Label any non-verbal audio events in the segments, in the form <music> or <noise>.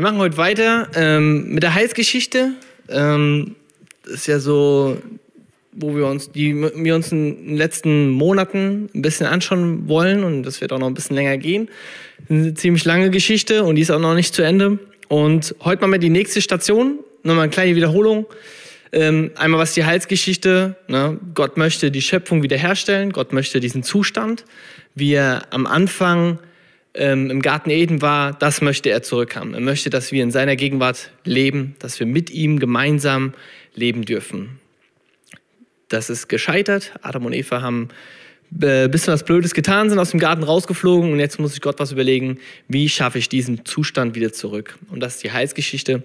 Wir machen heute weiter ähm, mit der Heilsgeschichte. Ähm, das ist ja so, wo wir uns, die wir uns in den letzten Monaten ein bisschen anschauen wollen und das wird auch noch ein bisschen länger gehen. Eine ziemlich lange Geschichte und die ist auch noch nicht zu Ende. Und heute machen wir die nächste Station, nochmal eine kleine Wiederholung. Ähm, einmal was die Heilsgeschichte, ne? Gott möchte die Schöpfung wiederherstellen, Gott möchte diesen Zustand, wie er am Anfang ähm, im Garten Eden war, das möchte er zurückhaben. Er möchte, dass wir in seiner Gegenwart leben, dass wir mit ihm gemeinsam leben dürfen. Das ist gescheitert. Adam und Eva haben äh, bisschen was Blödes getan, sind aus dem Garten rausgeflogen und jetzt muss sich Gott was überlegen, wie schaffe ich diesen Zustand wieder zurück. Und das ist die Heilsgeschichte.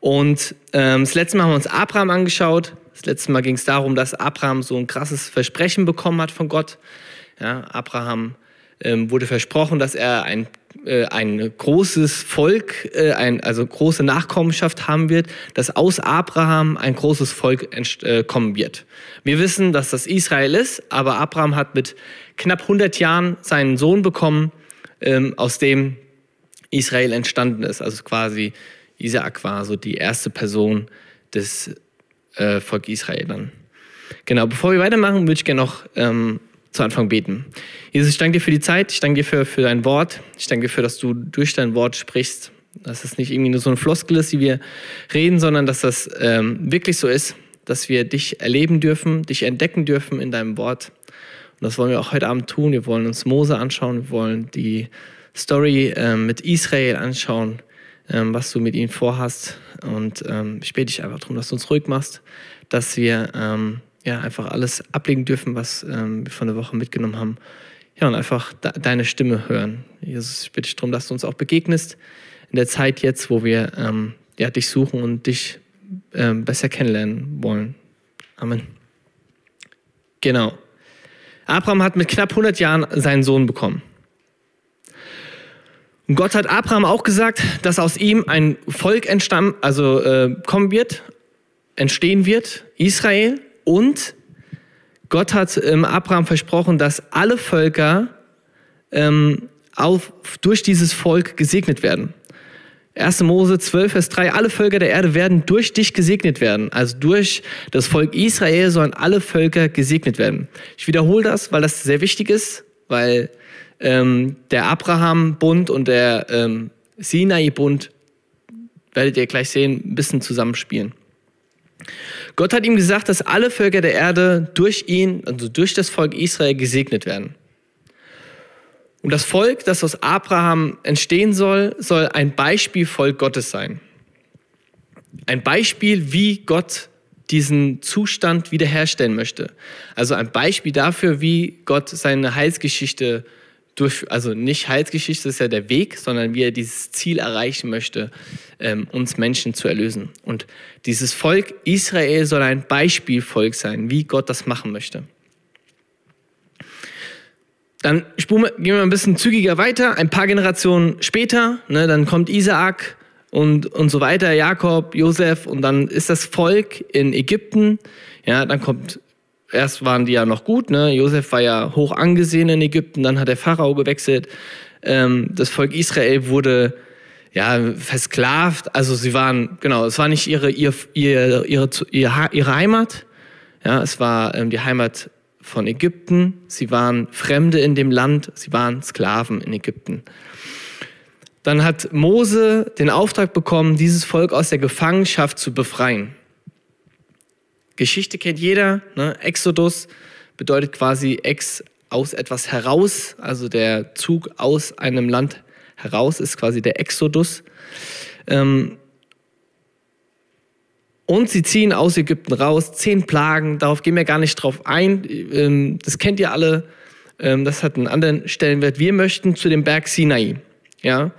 Und ähm, das letzte Mal haben wir uns Abraham angeschaut. Das letzte Mal ging es darum, dass Abraham so ein krasses Versprechen bekommen hat von Gott. Ja, Abraham ähm, wurde versprochen, dass er ein, äh, ein großes Volk, äh, ein, also große Nachkommenschaft haben wird, dass aus Abraham ein großes Volk äh, kommen wird. Wir wissen, dass das Israel ist, aber Abraham hat mit knapp 100 Jahren seinen Sohn bekommen, ähm, aus dem Israel entstanden ist. Also quasi Isaak war so die erste Person des äh, Volk Israel dann. Genau, bevor wir weitermachen, würde ich gerne noch ähm, zu Anfang beten. Jesus, ich danke dir für die Zeit, ich danke dir für, für dein Wort, ich danke dir für, dass du durch dein Wort sprichst, dass es nicht irgendwie nur so ein Floskel ist, wie wir reden, sondern dass das ähm, wirklich so ist, dass wir dich erleben dürfen, dich entdecken dürfen in deinem Wort. Und das wollen wir auch heute Abend tun. Wir wollen uns Mose anschauen, wir wollen die Story ähm, mit Israel anschauen, ähm, was du mit ihnen vorhast. Und ähm, ich bete dich einfach darum, dass du uns ruhig machst, dass wir ähm, ja, einfach alles ablegen dürfen, was ähm, wir von der Woche mitgenommen haben. Ja, und einfach de deine Stimme hören. Jesus, ich bitte dich darum, dass du uns auch begegnest in der Zeit jetzt, wo wir ähm, ja, dich suchen und dich ähm, besser kennenlernen wollen. Amen. Genau. Abraham hat mit knapp 100 Jahren seinen Sohn bekommen. Und Gott hat Abraham auch gesagt, dass aus ihm ein Volk entstammen, also äh, kommen wird, entstehen wird, Israel. Und Gott hat ähm, Abraham versprochen, dass alle Völker ähm, auf, durch dieses Volk gesegnet werden. 1. Mose 12, Vers 3, alle Völker der Erde werden durch dich gesegnet werden. Also durch das Volk Israel sollen alle Völker gesegnet werden. Ich wiederhole das, weil das sehr wichtig ist, weil ähm, der Abraham-Bund und der ähm, Sinai-Bund, werdet ihr gleich sehen, ein bisschen zusammenspielen. Gott hat ihm gesagt, dass alle Völker der Erde durch ihn, also durch das Volk Israel, gesegnet werden. Und das Volk, das aus Abraham entstehen soll, soll ein Beispielvolk Gottes sein. Ein Beispiel, wie Gott diesen Zustand wiederherstellen möchte. Also ein Beispiel dafür, wie Gott seine Heilsgeschichte durch, also nicht Heilsgeschichte ist ja der Weg, sondern wie er dieses Ziel erreichen möchte, ähm, uns Menschen zu erlösen. Und dieses Volk Israel soll ein Beispielvolk sein, wie Gott das machen möchte. Dann gehen wir ein bisschen zügiger weiter, ein paar Generationen später, ne, dann kommt Isaak und, und so weiter, Jakob, Josef und dann ist das Volk in Ägypten, ja, dann kommt erst waren die ja noch gut, ne? Josef war ja hoch angesehen in Ägypten, dann hat der Pharao gewechselt. Ähm, das Volk Israel wurde ja versklavt, also sie waren, genau, es war nicht ihre, ihr, ihr, ihre, ihre, ihre Heimat, ja, es war ähm, die Heimat von Ägypten, sie waren Fremde in dem Land, sie waren Sklaven in Ägypten. Dann hat Mose den Auftrag bekommen, dieses Volk aus der Gefangenschaft zu befreien. Geschichte kennt jeder. Ne? Exodus bedeutet quasi ex aus etwas heraus, also der Zug aus einem Land heraus ist quasi der Exodus. Ähm, und sie ziehen aus Ägypten raus, zehn Plagen, darauf gehen wir gar nicht drauf ein. Ähm, das kennt ihr alle, ähm, das hat einen anderen Stellenwert. Wir möchten zu dem Berg Sinai. Ja?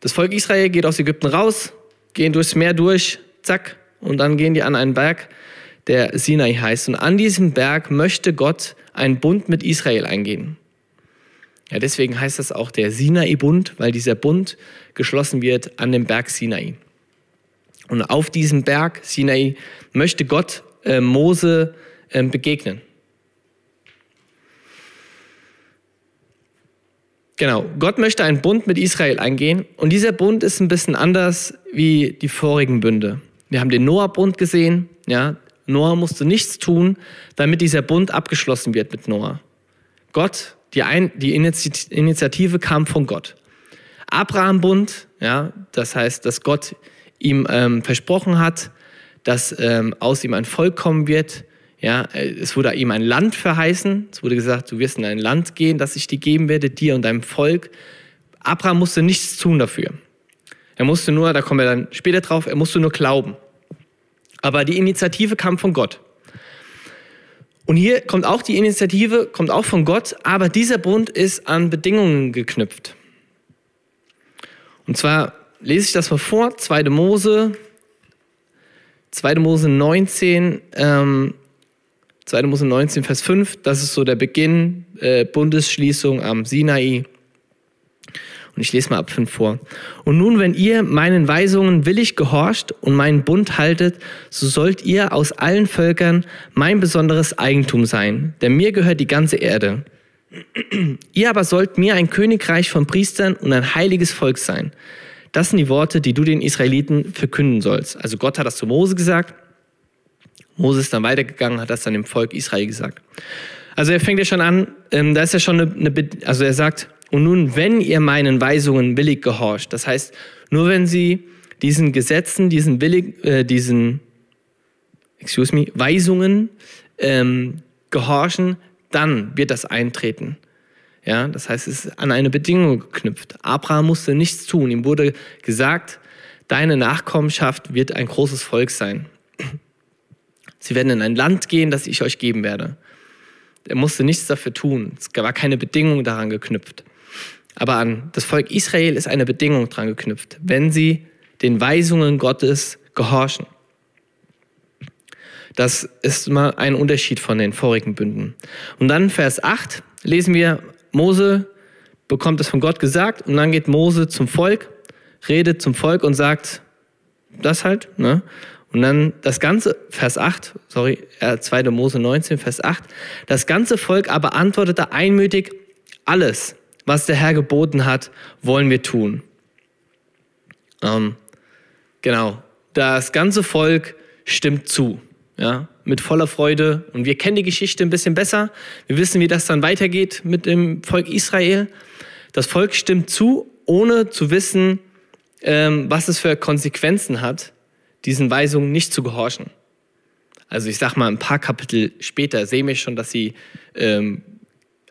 Das Volk Israel geht aus Ägypten raus, gehen durchs Meer durch, zack, und dann gehen die an einen Berg der Sinai heißt. Und an diesem Berg möchte Gott einen Bund mit Israel eingehen. Ja, deswegen heißt das auch der Sinai-Bund, weil dieser Bund geschlossen wird an dem Berg Sinai. Und auf diesem Berg Sinai möchte Gott äh, Mose äh, begegnen. genau, Gott möchte einen Bund mit Israel eingehen und dieser Bund ist ein bisschen anders wie die vorigen Bünde. Wir haben den Noah-Bund gesehen, ja, Noah musste nichts tun, damit dieser Bund abgeschlossen wird mit Noah. Gott, die, Ein die Initiative kam von Gott. Abraham-Bund, ja, das heißt, dass Gott ihm ähm, versprochen hat, dass ähm, aus ihm ein Volk kommen wird. Ja, es wurde ihm ein Land verheißen. Es wurde gesagt, du wirst in ein Land gehen, das ich dir geben werde, dir und deinem Volk. Abraham musste nichts tun dafür. Er musste nur, da kommen wir dann später drauf, er musste nur glauben. Aber die Initiative kam von Gott. Und hier kommt auch die Initiative, kommt auch von Gott, aber dieser Bund ist an Bedingungen geknüpft. Und zwar lese ich das mal vor, 2. Mose, 2. Mose 19, ähm, 2. Mose 19, Vers 5, das ist so der Beginn, äh, Bundesschließung am Sinai. Und ich lese mal ab 5 vor. Und nun, wenn ihr meinen Weisungen willig gehorcht und meinen Bund haltet, so sollt ihr aus allen Völkern mein besonderes Eigentum sein, denn mir gehört die ganze Erde. ihr aber sollt mir ein Königreich von Priestern und ein heiliges Volk sein. Das sind die Worte, die du den Israeliten verkünden sollst. Also Gott hat das zu Mose gesagt. Mose ist dann weitergegangen, hat das dann dem Volk Israel gesagt. Also er fängt ja schon an, ähm, da ist ja schon eine, eine, also er sagt, und nun, wenn ihr meinen Weisungen willig gehorcht, das heißt, nur wenn sie diesen Gesetzen, diesen willig, äh, diesen, excuse me, Weisungen ähm, gehorchen, dann wird das eintreten. Ja, das heißt, es ist an eine Bedingung geknüpft. Abraham musste nichts tun. Ihm wurde gesagt, deine Nachkommenschaft wird ein großes Volk sein. Sie werden in ein Land gehen, das ich euch geben werde. Er musste nichts dafür tun. Es war keine Bedingung daran geknüpft. Aber an das Volk Israel ist eine Bedingung dran geknüpft, wenn sie den Weisungen Gottes gehorchen. Das ist mal ein Unterschied von den vorigen Bünden. Und dann Vers 8 lesen wir, Mose bekommt es von Gott gesagt und dann geht Mose zum Volk, redet zum Volk und sagt das halt. Ne? Und dann das ganze, Vers 8, sorry, 2. Mose 19, Vers 8, das ganze Volk aber antwortete einmütig, alles, was der Herr geboten hat, wollen wir tun. Ähm, genau. Das ganze Volk stimmt zu, ja, mit voller Freude. Und wir kennen die Geschichte ein bisschen besser. Wir wissen, wie das dann weitergeht mit dem Volk Israel. Das Volk stimmt zu, ohne zu wissen, ähm, was es für Konsequenzen hat, diesen Weisungen nicht zu gehorchen. Also ich sag mal, ein paar Kapitel später sehen wir schon, dass sie ähm,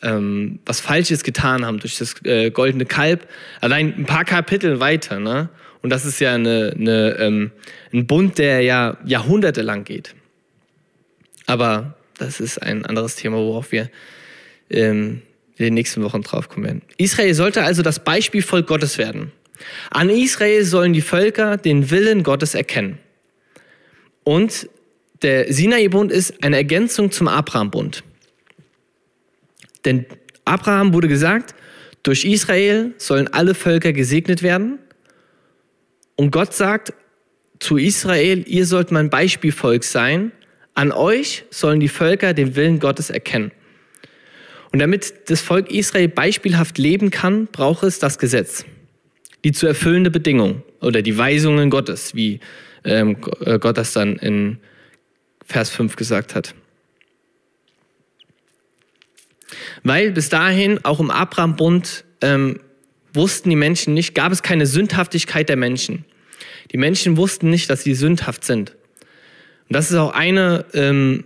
ähm, was Falsches getan haben durch das äh, goldene Kalb. Allein ein paar Kapitel weiter. Ne? Und das ist ja eine, eine, ähm, ein Bund, der ja jahrhundertelang geht. Aber das ist ein anderes Thema, worauf wir ähm, in den nächsten Wochen drauf kommen werden. Israel sollte also das Beispielvolk Gottes werden. An Israel sollen die Völker den Willen Gottes erkennen. Und der Sinai-Bund ist eine Ergänzung zum Abraham-Bund. Denn Abraham wurde gesagt, durch Israel sollen alle Völker gesegnet werden. Und Gott sagt zu Israel, ihr sollt mein Beispielvolk sein. An euch sollen die Völker den Willen Gottes erkennen. Und damit das Volk Israel beispielhaft leben kann, braucht es das Gesetz. Die zu erfüllende Bedingung oder die Weisungen Gottes, wie ähm, Gott das dann in Vers 5 gesagt hat. Weil bis dahin, auch im Abraham-Bund, ähm, wussten die Menschen nicht, gab es keine Sündhaftigkeit der Menschen. Die Menschen wussten nicht, dass sie sündhaft sind. Und das ist auch eine, ähm,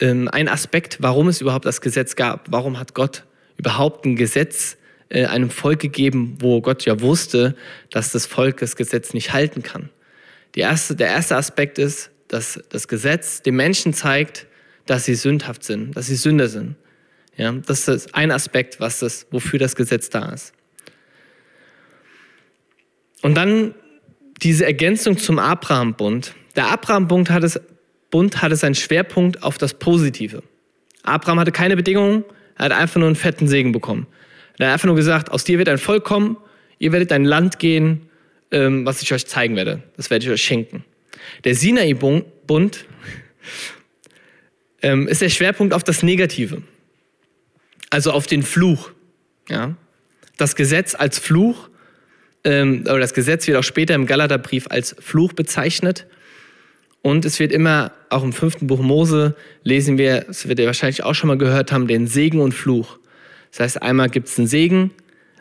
ähm, ein Aspekt, warum es überhaupt das Gesetz gab. Warum hat Gott überhaupt ein Gesetz äh, einem Volk gegeben, wo Gott ja wusste, dass das Volk das Gesetz nicht halten kann. Erste, der erste Aspekt ist, dass das Gesetz den Menschen zeigt, dass sie sündhaft sind, dass sie Sünder sind. Ja, das ist ein Aspekt, was das, wofür das Gesetz da ist. Und dann diese Ergänzung zum Abraham-Bund. Der Abraham-Bund hat, es, Bund hatte seinen Schwerpunkt auf das Positive. Abraham hatte keine Bedingungen, er hat einfach nur einen fetten Segen bekommen. Er hat einfach nur gesagt, aus dir wird ein Volk kommen, ihr werdet ein Land gehen, ähm, was ich euch zeigen werde. Das werde ich euch schenken. Der Sinai-Bund <laughs> ähm, ist der Schwerpunkt auf das Negative also auf den Fluch. Ja? Das Gesetz als Fluch, ähm, oder das Gesetz wird auch später im Galaterbrief als Fluch bezeichnet. Und es wird immer, auch im fünften Buch Mose, lesen wir, das wird ihr wahrscheinlich auch schon mal gehört haben, den Segen und Fluch. Das heißt, einmal gibt es einen Segen,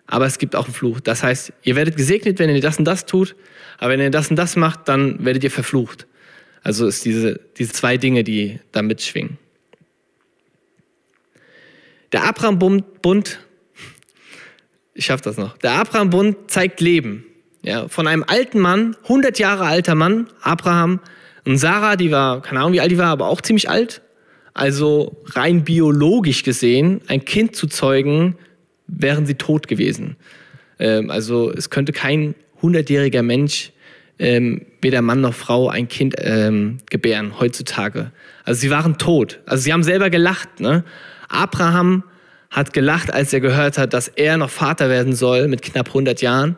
aber es gibt auch einen Fluch. Das heißt, ihr werdet gesegnet, wenn ihr das und das tut, aber wenn ihr das und das macht, dann werdet ihr verflucht. Also ist diese, diese zwei Dinge, die da mitschwingen. Der Abraham-Bund, ich schaffe das noch, der Abraham-Bund zeigt Leben. Ja, von einem alten Mann, 100 Jahre alter Mann, Abraham, und Sarah, die war, keine Ahnung wie alt die war, aber auch ziemlich alt. Also rein biologisch gesehen, ein Kind zu zeugen, wären sie tot gewesen. Ähm, also es könnte kein hundertjähriger Mensch, ähm, weder Mann noch Frau, ein Kind ähm, gebären heutzutage. Also sie waren tot. Also sie haben selber gelacht. Ne? Abraham hat gelacht, als er gehört hat, dass er noch Vater werden soll mit knapp 100 Jahren.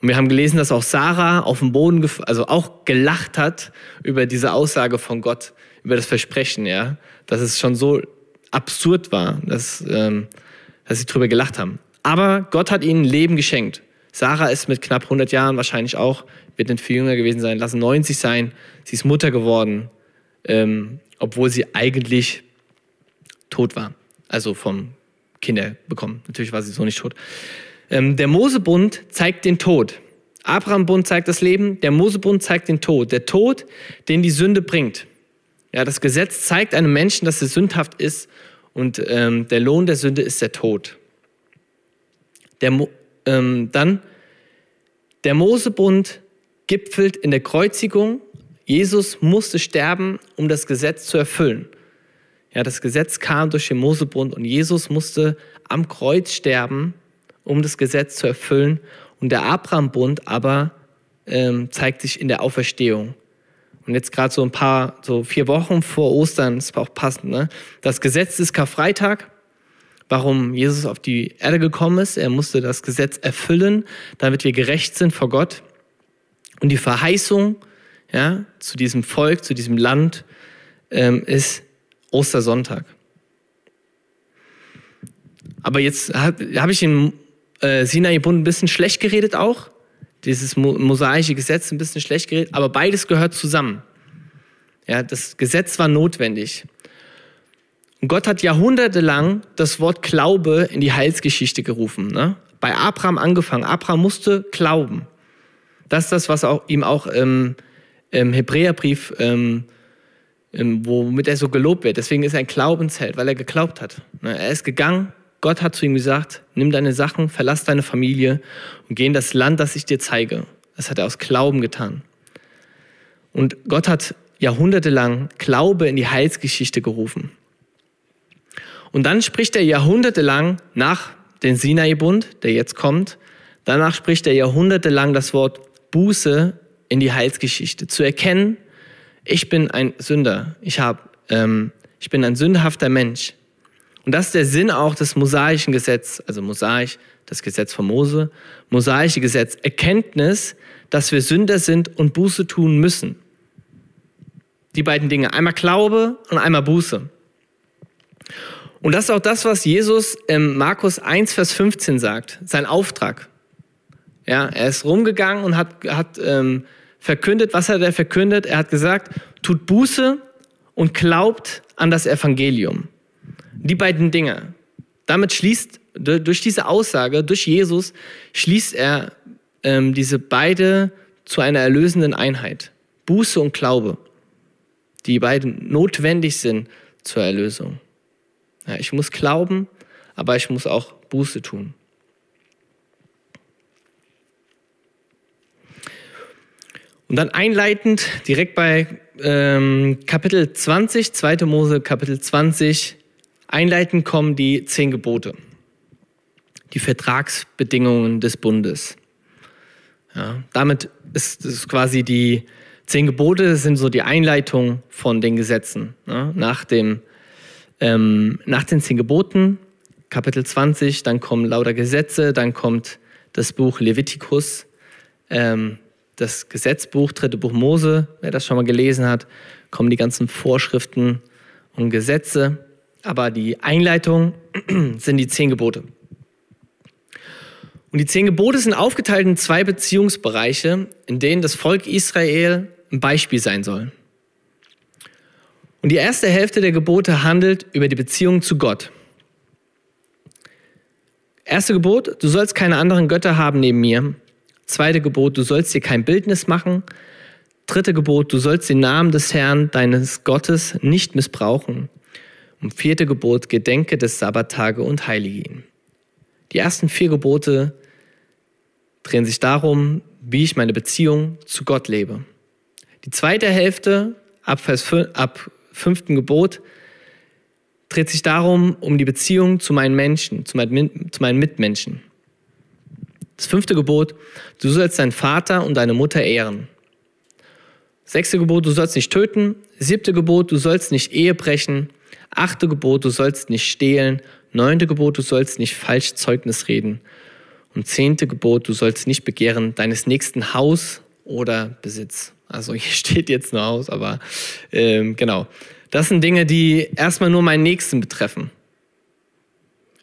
Und wir haben gelesen, dass auch Sarah auf dem Boden, also auch gelacht hat über diese Aussage von Gott, über das Versprechen, ja, dass es schon so absurd war, dass, ähm, dass sie drüber gelacht haben. Aber Gott hat ihnen Leben geschenkt. Sarah ist mit knapp 100 Jahren wahrscheinlich auch, wird nicht viel jünger gewesen sein, lassen 90 sein. Sie ist Mutter geworden, ähm, obwohl sie eigentlich tot war. Also vom Kinder bekommen. Natürlich war sie so nicht tot. Ähm, der Mosebund zeigt den Tod. Abraham-Bund zeigt das Leben, der Mosebund zeigt den Tod. Der Tod, den die Sünde bringt. Ja, das Gesetz zeigt einem Menschen, dass er sündhaft ist und ähm, der Lohn der Sünde ist der Tod. Der, ähm, dann, der Mosebund gipfelt in der Kreuzigung. Jesus musste sterben, um das Gesetz zu erfüllen. Ja, das Gesetz kam durch den Mosebund und Jesus musste am Kreuz sterben, um das Gesetz zu erfüllen. Und der Abraham-Bund aber ähm, zeigt sich in der Auferstehung. Und jetzt gerade so ein paar, so vier Wochen vor Ostern, ist auch passend, ne? Das Gesetz ist Karfreitag warum Jesus auf die Erde gekommen ist. Er musste das Gesetz erfüllen, damit wir gerecht sind vor Gott. Und die Verheißung ja, zu diesem Volk, zu diesem Land ähm, ist Ostersonntag. Aber jetzt habe hab ich den äh, Sinai-Bund ein bisschen schlecht geredet auch. Dieses mosaische Gesetz ein bisschen schlecht geredet. Aber beides gehört zusammen. Ja, das Gesetz war notwendig. Und Gott hat jahrhundertelang das Wort Glaube in die Heilsgeschichte gerufen. Ne? Bei Abraham angefangen. Abraham musste glauben. Das ist das, was auch, ihm auch im, im Hebräerbrief, ähm, womit er so gelobt wird. Deswegen ist er ein Glaubensheld, weil er geglaubt hat. Ne? Er ist gegangen, Gott hat zu ihm gesagt, nimm deine Sachen, verlass deine Familie und geh in das Land, das ich dir zeige. Das hat er aus Glauben getan. Und Gott hat jahrhundertelang Glaube in die Heilsgeschichte gerufen. Und dann spricht er jahrhundertelang nach dem Sinai-Bund, der jetzt kommt, danach spricht er jahrhundertelang das Wort Buße in die Heilsgeschichte. Zu erkennen, ich bin ein Sünder, ich, hab, ähm, ich bin ein sündhafter Mensch. Und das ist der Sinn auch des mosaischen Gesetzes, also mosaisch, das Gesetz von Mose, mosaische Gesetz, Erkenntnis, dass wir Sünder sind und Buße tun müssen. Die beiden Dinge, einmal Glaube und einmal Buße. Und das ist auch das, was Jesus in Markus 1, Vers 15 sagt, sein Auftrag. Ja, er ist rumgegangen und hat, hat ähm, verkündet, was hat er verkündet? Er hat gesagt, tut Buße und glaubt an das Evangelium. Die beiden Dinge. Damit schließt, durch diese Aussage, durch Jesus, schließt er ähm, diese beide zu einer erlösenden Einheit. Buße und Glaube, die beiden notwendig sind zur Erlösung. Ja, ich muss glauben, aber ich muss auch Buße tun. Und dann einleitend, direkt bei ähm, Kapitel 20, 2. Mose, Kapitel 20, einleitend kommen die zehn Gebote, die Vertragsbedingungen des Bundes. Ja, damit ist es quasi die zehn Gebote sind so die Einleitung von den Gesetzen. Ja, nach dem ähm, nach den zehn Geboten, Kapitel 20, dann kommen lauter Gesetze, dann kommt das Buch Levitikus, ähm, das Gesetzbuch, dritte Buch Mose, wer das schon mal gelesen hat, kommen die ganzen Vorschriften und Gesetze. Aber die Einleitung <clears throat> sind die zehn Gebote. Und die zehn Gebote sind aufgeteilt in zwei Beziehungsbereiche, in denen das Volk Israel ein Beispiel sein soll. Und die erste Hälfte der Gebote handelt über die Beziehung zu Gott. Erste Gebot, du sollst keine anderen Götter haben neben mir. Zweite Gebot, du sollst dir kein Bildnis machen. Dritte Gebot, du sollst den Namen des Herrn, deines Gottes, nicht missbrauchen. Und vierte Gebot, gedenke des Sabbattage und heilige ihn. Die ersten vier Gebote drehen sich darum, wie ich meine Beziehung zu Gott lebe. Die zweite Hälfte, ab, Vers 5, ab fünften Gebot, dreht sich darum, um die Beziehung zu meinen Menschen, zu meinen, zu meinen Mitmenschen. Das fünfte Gebot, du sollst deinen Vater und deine Mutter ehren. Sechste Gebot, du sollst nicht töten. Siebte Gebot, du sollst nicht Ehe brechen. Achte Gebot, du sollst nicht stehlen. Neunte Gebot, du sollst nicht falsch Zeugnis reden. Und zehnte Gebot, du sollst nicht begehren deines nächsten Haus oder Besitz. Also <laughs> hier steht jetzt nur Haus, aber ähm, genau. Das sind Dinge, die erstmal nur meinen Nächsten betreffen.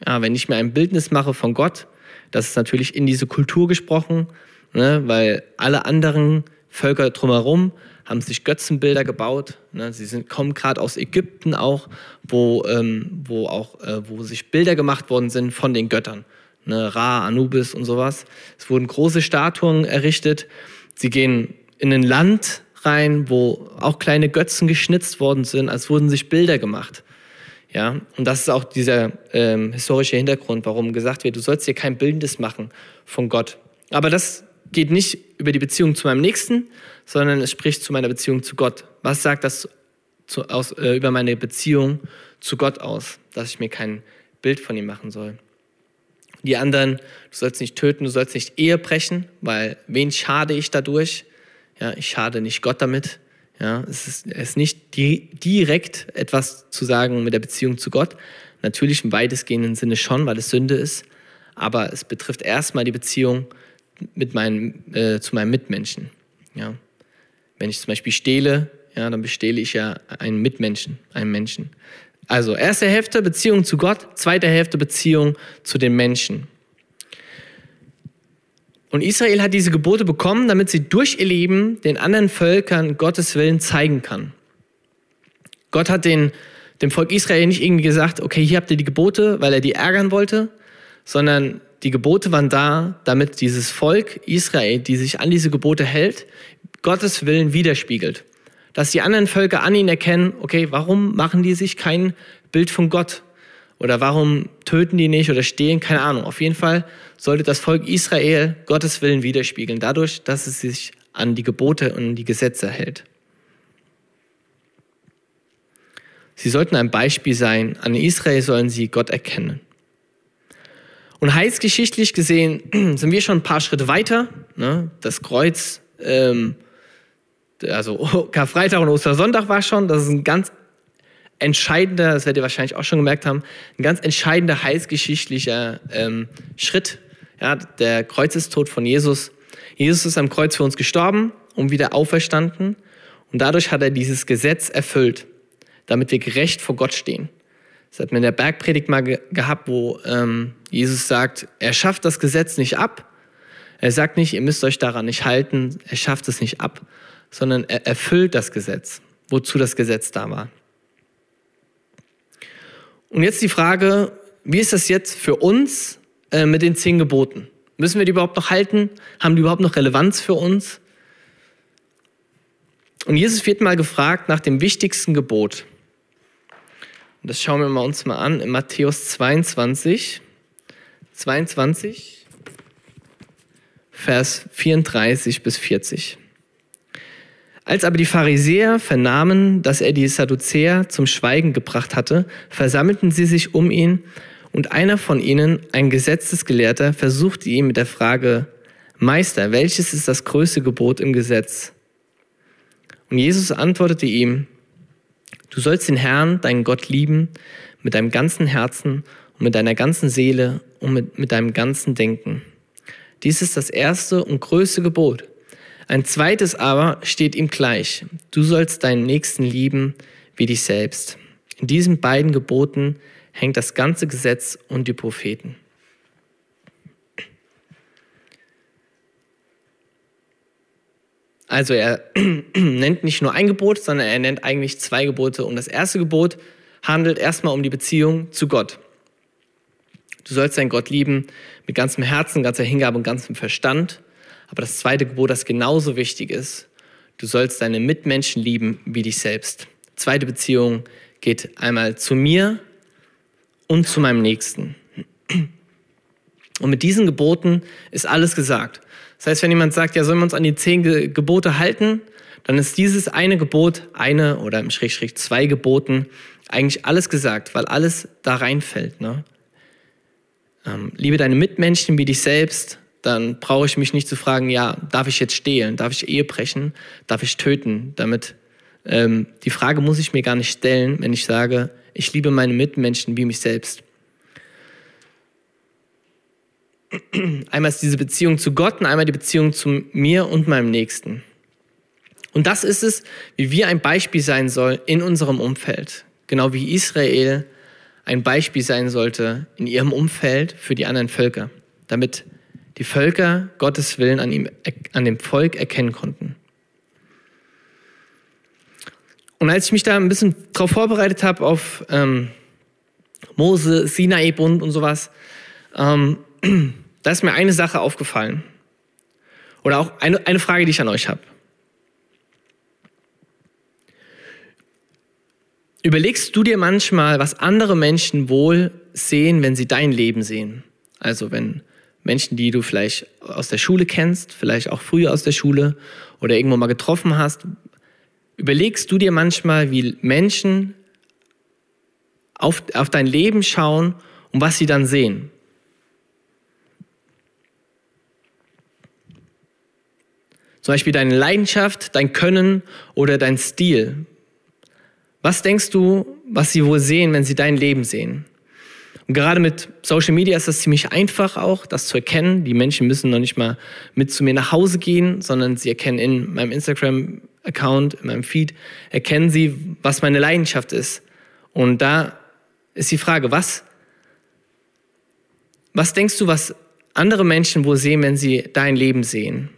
Ja, wenn ich mir ein Bildnis mache von Gott, das ist natürlich in diese Kultur gesprochen, ne, weil alle anderen Völker drumherum haben sich Götzenbilder gebaut. Ne? Sie sind, kommen gerade aus Ägypten auch, wo, ähm, wo auch äh, wo sich Bilder gemacht worden sind von den Göttern. Ne? Ra, Anubis und sowas. Es wurden große Statuen errichtet. Sie gehen in ein Land rein, wo auch kleine Götzen geschnitzt worden sind, als wurden sich Bilder gemacht. Ja, und das ist auch dieser ähm, historische Hintergrund, warum gesagt wird, du sollst dir kein Bildendes machen von Gott. Aber das geht nicht über die Beziehung zu meinem Nächsten, sondern es spricht zu meiner Beziehung zu Gott. Was sagt das zu, aus, äh, über meine Beziehung zu Gott aus, dass ich mir kein Bild von ihm machen soll? Die anderen, du sollst nicht töten, du sollst nicht Ehe brechen, weil wen schade ich dadurch? Ja, ich schade nicht Gott damit. Ja, es ist, es ist nicht die, direkt etwas zu sagen mit der Beziehung zu Gott. Natürlich im weitestgehenden Sinne schon, weil es Sünde ist. Aber es betrifft erstmal die Beziehung mit meinen, äh, zu meinem Mitmenschen. Ja. Wenn ich zum Beispiel stehle, ja, dann bestehle ich ja einen Mitmenschen, einen Menschen. Also erste Hälfte Beziehung zu Gott, zweite Hälfte Beziehung zu den Menschen. Und Israel hat diese Gebote bekommen, damit sie durch ihr Leben den anderen Völkern Gottes Willen zeigen kann. Gott hat den, dem Volk Israel nicht irgendwie gesagt, okay, hier habt ihr die Gebote, weil er die ärgern wollte, sondern die Gebote waren da, damit dieses Volk Israel, die sich an diese Gebote hält, Gottes Willen widerspiegelt. Dass die anderen Völker an ihn erkennen, okay, warum machen die sich kein Bild von Gott? Oder warum töten die nicht oder stehlen? Keine Ahnung. Auf jeden Fall sollte das Volk Israel Gottes Willen widerspiegeln, dadurch, dass es sich an die Gebote und die Gesetze hält. Sie sollten ein Beispiel sein. An Israel sollen sie Gott erkennen. Und heilsgeschichtlich gesehen <clears throat> sind wir schon ein paar Schritte weiter. Ne? Das Kreuz, ähm, also <laughs> Karfreitag und Ostersonntag war schon, das ist ein ganz entscheidender, das werdet ihr wahrscheinlich auch schon gemerkt haben, ein ganz entscheidender heilsgeschichtlicher ähm, Schritt ja, der Kreuzestod von Jesus. Jesus ist am Kreuz für uns gestorben und wieder auferstanden. Und dadurch hat er dieses Gesetz erfüllt, damit wir gerecht vor Gott stehen. Das hat man in der Bergpredigt mal ge gehabt, wo ähm, Jesus sagt, er schafft das Gesetz nicht ab. Er sagt nicht, ihr müsst euch daran nicht halten, er schafft es nicht ab, sondern er erfüllt das Gesetz, wozu das Gesetz da war. Und jetzt die Frage, wie ist das jetzt für uns äh, mit den zehn Geboten? Müssen wir die überhaupt noch halten? Haben die überhaupt noch Relevanz für uns? Und Jesus wird mal gefragt nach dem wichtigsten Gebot. Und das schauen wir uns mal an in Matthäus 22, 22, Vers 34 bis 40. Als aber die Pharisäer vernahmen, dass er die Sadduzäer zum Schweigen gebracht hatte, versammelten sie sich um ihn und einer von ihnen, ein Gesetzesgelehrter, versuchte ihn mit der Frage, Meister, welches ist das größte Gebot im Gesetz? Und Jesus antwortete ihm, du sollst den Herrn, deinen Gott lieben, mit deinem ganzen Herzen und mit deiner ganzen Seele und mit, mit deinem ganzen Denken. Dies ist das erste und größte Gebot. Ein zweites aber steht ihm gleich. Du sollst deinen Nächsten lieben wie dich selbst. In diesen beiden Geboten hängt das ganze Gesetz und die Propheten. Also er <clears throat> nennt nicht nur ein Gebot, sondern er nennt eigentlich zwei Gebote. Und das erste Gebot handelt erstmal um die Beziehung zu Gott. Du sollst deinen Gott lieben mit ganzem Herzen, ganzer Hingabe und ganzem Verstand. Aber das zweite Gebot, das genauso wichtig ist, du sollst deine Mitmenschen lieben wie dich selbst. Zweite Beziehung geht einmal zu mir und zu meinem Nächsten. Und mit diesen Geboten ist alles gesagt. Das heißt, wenn jemand sagt, ja, sollen wir uns an die zehn Gebote halten, dann ist dieses eine Gebot, eine oder im Schrägstrich zwei Geboten, eigentlich alles gesagt, weil alles da reinfällt. Ne? Ähm, liebe deine Mitmenschen wie dich selbst, dann brauche ich mich nicht zu fragen, ja, darf ich jetzt stehlen, darf ich Ehe brechen, darf ich töten, damit ähm, die Frage muss ich mir gar nicht stellen, wenn ich sage, ich liebe meine Mitmenschen wie mich selbst. Einmal ist diese Beziehung zu Gott und einmal die Beziehung zu mir und meinem Nächsten. Und das ist es, wie wir ein Beispiel sein sollen in unserem Umfeld. Genau wie Israel ein Beispiel sein sollte in ihrem Umfeld für die anderen Völker, damit die Völker Gottes Willen an, ihm, an dem Volk erkennen konnten. Und als ich mich da ein bisschen darauf vorbereitet habe, auf ähm, Mose, Sinai-Bund und sowas, ähm, <clears throat> da ist mir eine Sache aufgefallen. Oder auch eine, eine Frage, die ich an euch habe. Überlegst du dir manchmal, was andere Menschen wohl sehen, wenn sie dein Leben sehen? Also wenn Menschen, die du vielleicht aus der Schule kennst, vielleicht auch früher aus der Schule oder irgendwo mal getroffen hast, überlegst du dir manchmal, wie Menschen auf, auf dein Leben schauen und was sie dann sehen? Zum Beispiel deine Leidenschaft, dein Können oder dein Stil. Was denkst du, was sie wohl sehen, wenn sie dein Leben sehen? Und gerade mit Social Media ist das ziemlich einfach auch, das zu erkennen. Die Menschen müssen noch nicht mal mit zu mir nach Hause gehen, sondern sie erkennen in meinem Instagram-Account, in meinem Feed, erkennen sie, was meine Leidenschaft ist. Und da ist die Frage, was, was denkst du, was andere Menschen wohl sehen, wenn sie dein Leben sehen?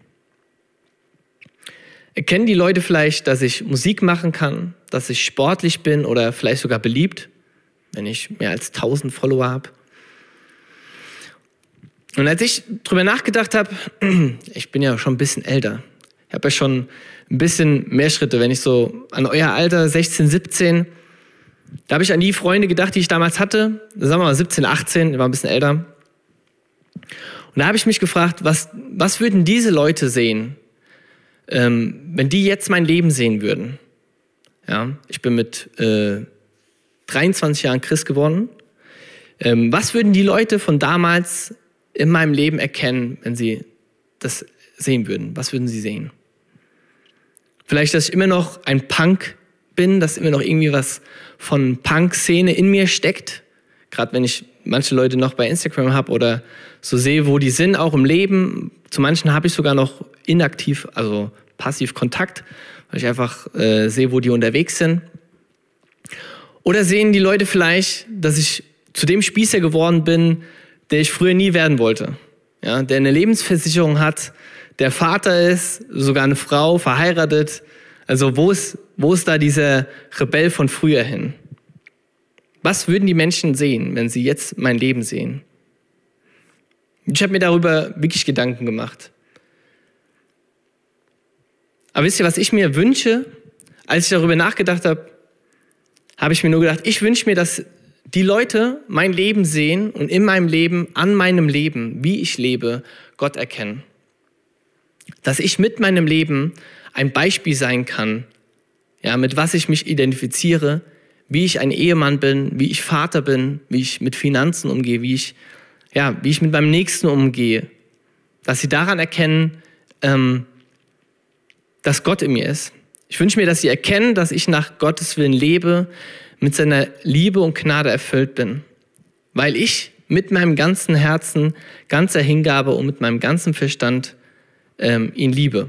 Erkennen die Leute vielleicht, dass ich Musik machen kann, dass ich sportlich bin oder vielleicht sogar beliebt? Wenn ich mehr als 1000 Follower habe. Und als ich drüber nachgedacht habe, <clears throat> ich bin ja schon ein bisschen älter, ich habe ja schon ein bisschen mehr Schritte, wenn ich so an euer Alter, 16, 17, da habe ich an die Freunde gedacht, die ich damals hatte, sagen wir mal 17, 18, ich war ein bisschen älter. Und da habe ich mich gefragt, was, was würden diese Leute sehen, ähm, wenn die jetzt mein Leben sehen würden? Ja, ich bin mit äh, 23 Jahren Christ geworden. Ähm, was würden die Leute von damals in meinem Leben erkennen, wenn sie das sehen würden? Was würden sie sehen? Vielleicht, dass ich immer noch ein Punk bin, dass immer noch irgendwie was von Punk-Szene in mir steckt. Gerade wenn ich manche Leute noch bei Instagram habe oder so sehe, wo die sind, auch im Leben. Zu manchen habe ich sogar noch inaktiv, also passiv Kontakt, weil ich einfach äh, sehe, wo die unterwegs sind. Oder sehen die Leute vielleicht, dass ich zu dem Spießer geworden bin, der ich früher nie werden wollte? Ja, der eine Lebensversicherung hat, der Vater ist, sogar eine Frau, verheiratet. Also wo ist, wo ist da dieser Rebell von früher hin? Was würden die Menschen sehen, wenn sie jetzt mein Leben sehen? Ich habe mir darüber wirklich Gedanken gemacht. Aber wisst ihr, was ich mir wünsche, als ich darüber nachgedacht habe, habe ich mir nur gedacht, ich wünsche mir, dass die Leute mein Leben sehen und in meinem Leben, an meinem Leben, wie ich lebe, Gott erkennen. Dass ich mit meinem Leben ein Beispiel sein kann, ja, mit was ich mich identifiziere, wie ich ein Ehemann bin, wie ich Vater bin, wie ich mit Finanzen umgehe, wie ich, ja, wie ich mit meinem Nächsten umgehe. Dass sie daran erkennen, ähm, dass Gott in mir ist. Ich wünsche mir, dass sie erkennen, dass ich nach Gottes Willen lebe, mit seiner Liebe und Gnade erfüllt bin, weil ich mit meinem ganzen Herzen, ganzer Hingabe und mit meinem ganzen Verstand ähm, ihn liebe.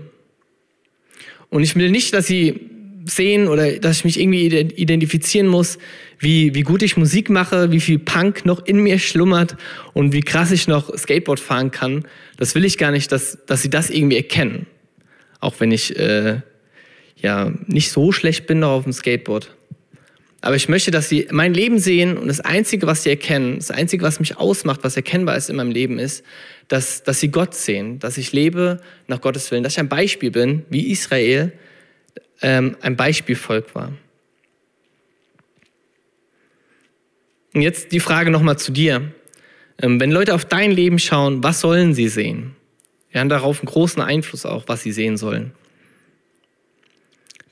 Und ich will nicht, dass sie sehen oder dass ich mich irgendwie identifizieren muss, wie, wie gut ich Musik mache, wie viel Punk noch in mir schlummert und wie krass ich noch Skateboard fahren kann. Das will ich gar nicht, dass, dass sie das irgendwie erkennen. Auch wenn ich äh, ja nicht so schlecht bin auf dem Skateboard. Aber ich möchte, dass sie mein Leben sehen und das Einzige, was sie erkennen, das Einzige, was mich ausmacht, was erkennbar ist in meinem Leben, ist, dass, dass sie Gott sehen, dass ich lebe nach Gottes Willen, dass ich ein Beispiel bin, wie Israel ähm, ein Beispielvolk war. Und jetzt die Frage nochmal zu dir. Ähm, wenn Leute auf dein Leben schauen, was sollen sie sehen? Wir haben darauf einen großen Einfluss auch, was sie sehen sollen.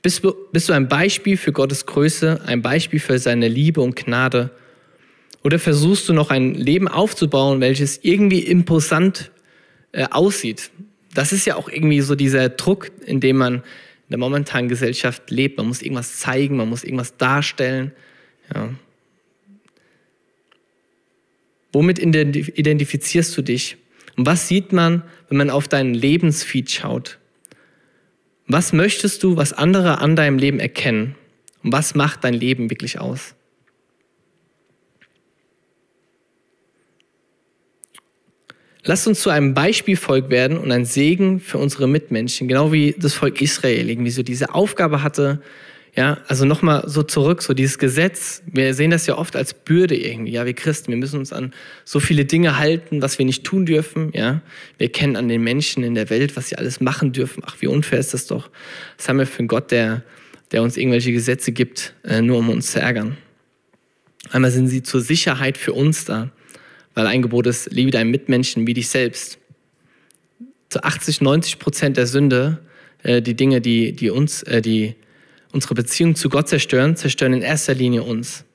Bist du, bist du ein Beispiel für Gottes Größe, ein Beispiel für seine Liebe und Gnade? Oder versuchst du noch ein Leben aufzubauen, welches irgendwie imposant äh, aussieht? Das ist ja auch irgendwie so dieser Druck, in dem man in der momentanen Gesellschaft lebt. Man muss irgendwas zeigen, man muss irgendwas darstellen. Ja. Womit identifizierst du dich? Und was sieht man, wenn man auf deinen Lebensfeed schaut? Was möchtest du, was andere an deinem Leben erkennen? Und was macht dein Leben wirklich aus? Lasst uns zu einem Beispielvolk werden und ein Segen für unsere Mitmenschen, genau wie das Volk Israel irgendwie so diese Aufgabe hatte, ja, also nochmal so zurück, so dieses Gesetz, wir sehen das ja oft als Bürde irgendwie, ja, wir Christen, wir müssen uns an so viele Dinge halten, was wir nicht tun dürfen, ja. Wir kennen an den Menschen in der Welt, was sie alles machen dürfen. Ach, wie unfair ist das doch. Was haben wir für einen Gott, der, der uns irgendwelche Gesetze gibt, äh, nur um uns zu ärgern? Einmal sind sie zur Sicherheit für uns da, weil ein Gebot ist, liebe deinen Mitmenschen wie dich selbst. Zu 80, 90 Prozent der Sünde, äh, die Dinge, die, die uns, äh, die unsere Beziehung zu Gott zerstören, zerstören in erster Linie uns.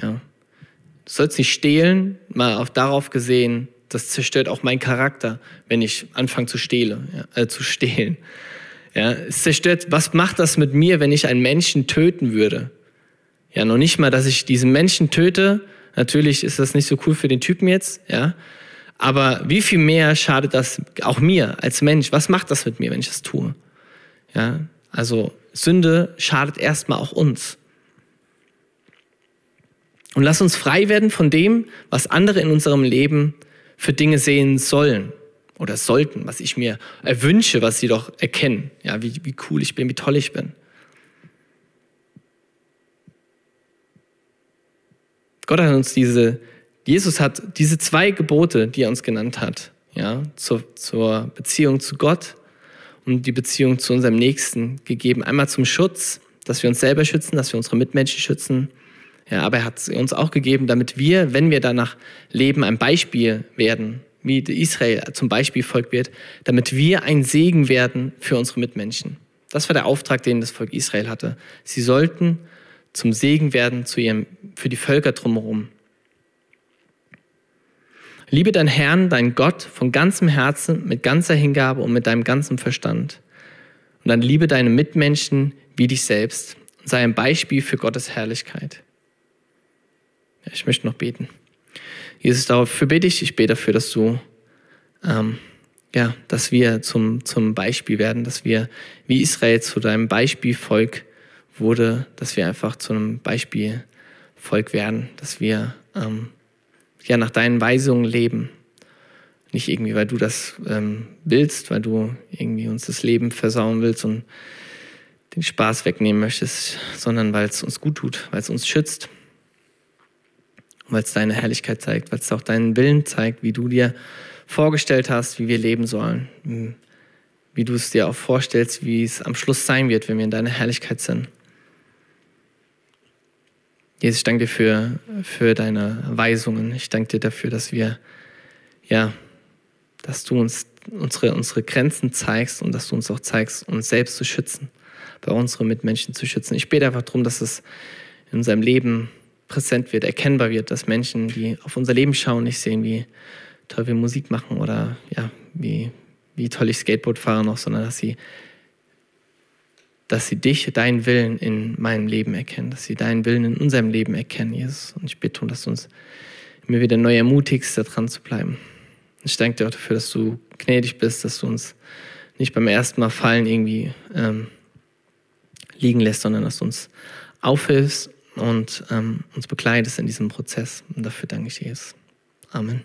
Ja. Du sollst nicht stehlen, mal auf darauf gesehen, das zerstört auch meinen Charakter, wenn ich anfange zu stehlen, ja, äh, zu stehlen. Ja, es zerstört, was macht das mit mir, wenn ich einen Menschen töten würde? Ja, noch nicht mal, dass ich diesen Menschen töte. Natürlich ist das nicht so cool für den Typen jetzt, ja. Aber wie viel mehr schadet das auch mir als Mensch? Was macht das mit mir, wenn ich das tue? Ja, also Sünde schadet erstmal auch uns. Und lass uns frei werden von dem, was andere in unserem Leben für Dinge sehen sollen oder sollten, was ich mir erwünsche, was sie doch erkennen. Ja, wie, wie cool ich bin, wie toll ich bin. Gott hat uns diese, Jesus hat diese zwei Gebote, die er uns genannt hat, ja, zur, zur Beziehung zu Gott und die Beziehung zu unserem Nächsten gegeben. Einmal zum Schutz, dass wir uns selber schützen, dass wir unsere Mitmenschen schützen. Ja, aber er hat sie uns auch gegeben, damit wir, wenn wir danach leben, ein Beispiel werden, wie Israel zum Beispiel Volk wird, damit wir ein Segen werden für unsere Mitmenschen. Das war der Auftrag, den das Volk Israel hatte. Sie sollten zum Segen werden zu ihrem, für die Völker drumherum. Liebe deinen Herrn, deinen Gott von ganzem Herzen, mit ganzer Hingabe und mit deinem ganzen Verstand. Und dann liebe deine Mitmenschen wie dich selbst und sei ein Beispiel für Gottes Herrlichkeit. Ja, ich möchte noch beten. Jesus, dafür bete ich. Ich bete dafür, dass du, ähm, ja, dass wir zum, zum Beispiel werden, dass wir wie Israel zu deinem Beispielvolk wurde, dass wir einfach zu einem Beispielvolk werden, dass wir ähm, ja, nach deinen Weisungen leben. Nicht irgendwie, weil du das ähm, willst, weil du irgendwie uns das Leben versauen willst und den Spaß wegnehmen möchtest, sondern weil es uns gut tut, weil es uns schützt, weil es deine Herrlichkeit zeigt, weil es auch deinen Willen zeigt, wie du dir vorgestellt hast, wie wir leben sollen, wie du es dir auch vorstellst, wie es am Schluss sein wird, wenn wir in deiner Herrlichkeit sind. Jesus, ich danke dir für, für deine Weisungen. Ich danke dir dafür, dass wir, ja, dass du uns unsere, unsere Grenzen zeigst und dass du uns auch zeigst, uns selbst zu schützen, bei unseren Mitmenschen zu schützen. Ich bete einfach darum, dass es in unserem Leben präsent wird, erkennbar wird, dass Menschen, die auf unser Leben schauen, nicht sehen, wie toll wir Musik machen oder ja, wie, wie toll ich Skateboard fahre noch, sondern dass sie dass sie dich, deinen Willen in meinem Leben erkennen, dass sie deinen Willen in unserem Leben erkennen, Jesus. Und ich bitte, dass du uns immer wieder neu ermutigst, da dran zu bleiben. Ich danke dir auch dafür, dass du gnädig bist, dass du uns nicht beim ersten Mal fallen irgendwie ähm, liegen lässt, sondern dass du uns aufhilfst und ähm, uns begleitest in diesem Prozess. Und dafür danke ich dir, Jesus. Amen.